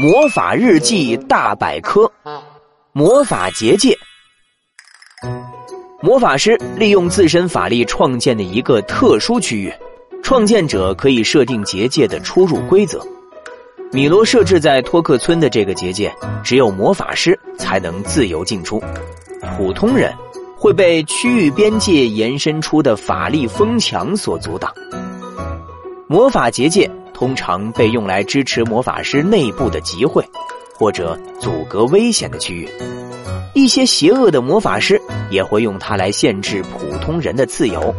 魔法日记大百科，魔法结界。魔法师利用自身法力创建的一个特殊区域，创建者可以设定结界的出入规则。米罗设置在托克村的这个结界，只有魔法师才能自由进出，普通人会被区域边界延伸出的法力封墙所阻挡。魔法结界。通常被用来支持魔法师内部的集会，或者阻隔危险的区域。一些邪恶的魔法师也会用它来限制普通人的自由。